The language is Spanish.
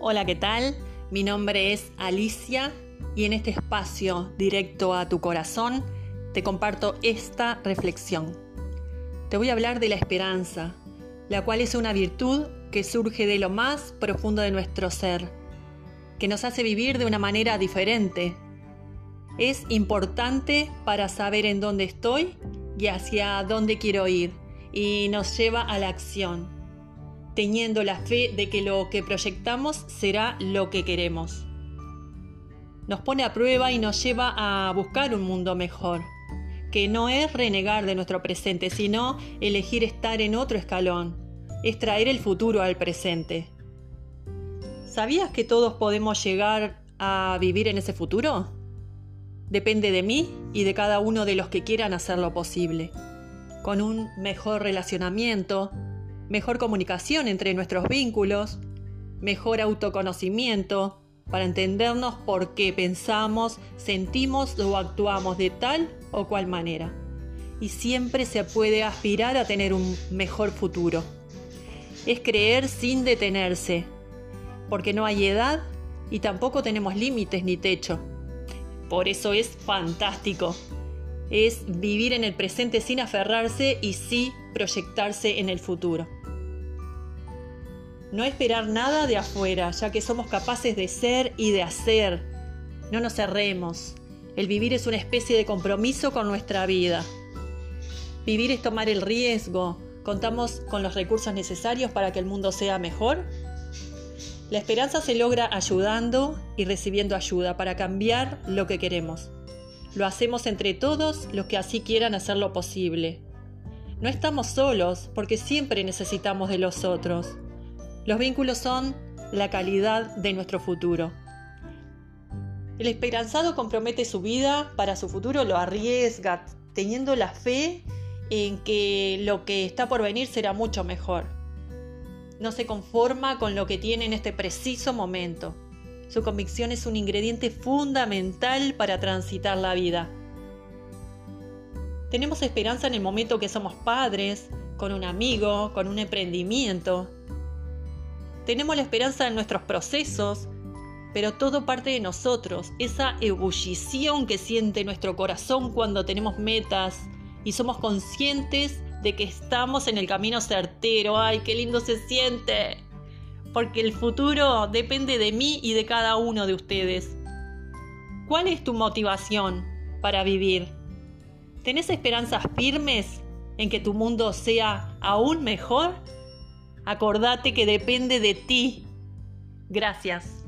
Hola, ¿qué tal? Mi nombre es Alicia y en este espacio directo a tu corazón te comparto esta reflexión. Te voy a hablar de la esperanza, la cual es una virtud que surge de lo más profundo de nuestro ser, que nos hace vivir de una manera diferente. Es importante para saber en dónde estoy y hacia dónde quiero ir y nos lleva a la acción teniendo la fe de que lo que proyectamos será lo que queremos. Nos pone a prueba y nos lleva a buscar un mundo mejor, que no es renegar de nuestro presente, sino elegir estar en otro escalón, es traer el futuro al presente. ¿Sabías que todos podemos llegar a vivir en ese futuro? Depende de mí y de cada uno de los que quieran hacerlo posible, con un mejor relacionamiento, mejor comunicación entre nuestros vínculos, mejor autoconocimiento para entendernos por qué pensamos, sentimos o actuamos de tal o cual manera. Y siempre se puede aspirar a tener un mejor futuro. Es creer sin detenerse, porque no hay edad y tampoco tenemos límites ni techo. Por eso es fantástico. Es vivir en el presente sin aferrarse y sí proyectarse en el futuro. No esperar nada de afuera, ya que somos capaces de ser y de hacer. No nos cerremos. El vivir es una especie de compromiso con nuestra vida. Vivir es tomar el riesgo. ¿Contamos con los recursos necesarios para que el mundo sea mejor? La esperanza se logra ayudando y recibiendo ayuda para cambiar lo que queremos. Lo hacemos entre todos los que así quieran hacerlo posible. No estamos solos porque siempre necesitamos de los otros. Los vínculos son la calidad de nuestro futuro. El esperanzado compromete su vida para su futuro, lo arriesga, teniendo la fe en que lo que está por venir será mucho mejor. No se conforma con lo que tiene en este preciso momento. Su convicción es un ingrediente fundamental para transitar la vida. Tenemos esperanza en el momento que somos padres, con un amigo, con un emprendimiento, tenemos la esperanza en nuestros procesos, pero todo parte de nosotros, esa ebullición que siente nuestro corazón cuando tenemos metas y somos conscientes de que estamos en el camino certero. ¡Ay, qué lindo se siente! Porque el futuro depende de mí y de cada uno de ustedes. ¿Cuál es tu motivación para vivir? ¿Tenés esperanzas firmes en que tu mundo sea aún mejor? Acordate que depende de ti. Gracias.